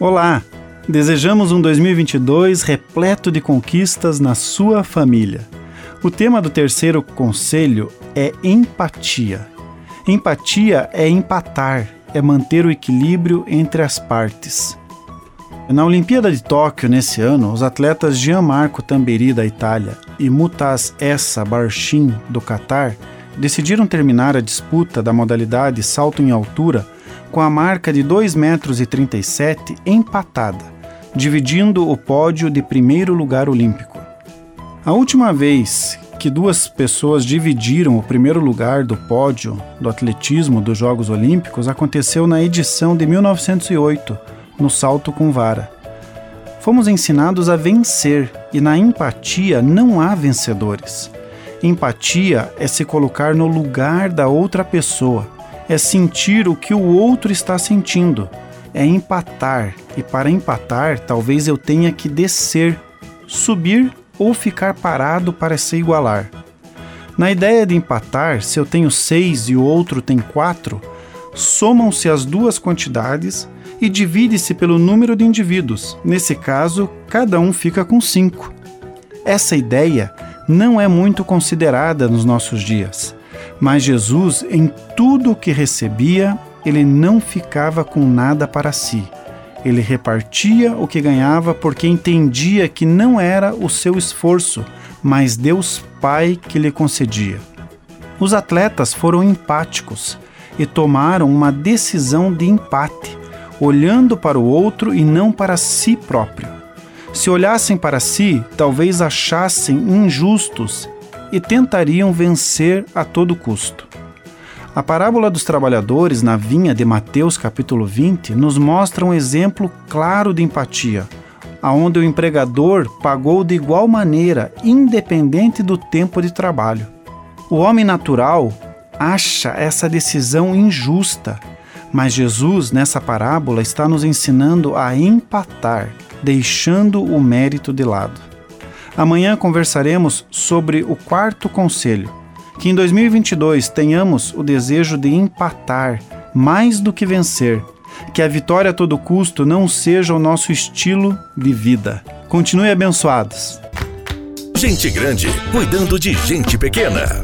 Olá! Desejamos um 2022 repleto de conquistas na sua família. O tema do terceiro conselho é empatia. Empatia é empatar, é manter o equilíbrio entre as partes. Na Olimpíada de Tóquio nesse ano, os atletas Gianmarco Tamberi da Itália e Mutaz Essa Barshin do Catar decidiram terminar a disputa da modalidade salto em altura com a marca de 2,37 metros empatada, dividindo o pódio de primeiro lugar olímpico. A última vez que duas pessoas dividiram o primeiro lugar do pódio do atletismo dos Jogos Olímpicos aconteceu na edição de 1908, no salto com vara. Fomos ensinados a vencer e na empatia não há vencedores. Empatia é se colocar no lugar da outra pessoa é sentir o que o outro está sentindo, é empatar, e para empatar, talvez eu tenha que descer, subir ou ficar parado para se igualar. Na ideia de empatar, se eu tenho seis e o outro tem quatro, somam-se as duas quantidades e divide-se pelo número de indivíduos. Nesse caso, cada um fica com cinco. Essa ideia não é muito considerada nos nossos dias. Mas Jesus, em tudo o que recebia, ele não ficava com nada para si. Ele repartia o que ganhava porque entendia que não era o seu esforço, mas Deus Pai que lhe concedia. Os atletas foram empáticos e tomaram uma decisão de empate, olhando para o outro e não para si próprio. Se olhassem para si, talvez achassem injustos e tentariam vencer a todo custo. A parábola dos trabalhadores na vinha de Mateus capítulo 20 nos mostra um exemplo claro de empatia, aonde o empregador pagou de igual maneira, independente do tempo de trabalho. O homem natural acha essa decisão injusta, mas Jesus, nessa parábola, está nos ensinando a empatar, deixando o mérito de lado. Amanhã conversaremos sobre o quarto conselho. Que em 2022 tenhamos o desejo de empatar mais do que vencer. Que a vitória a todo custo não seja o nosso estilo de vida. Continue abençoados. Gente grande cuidando de gente pequena.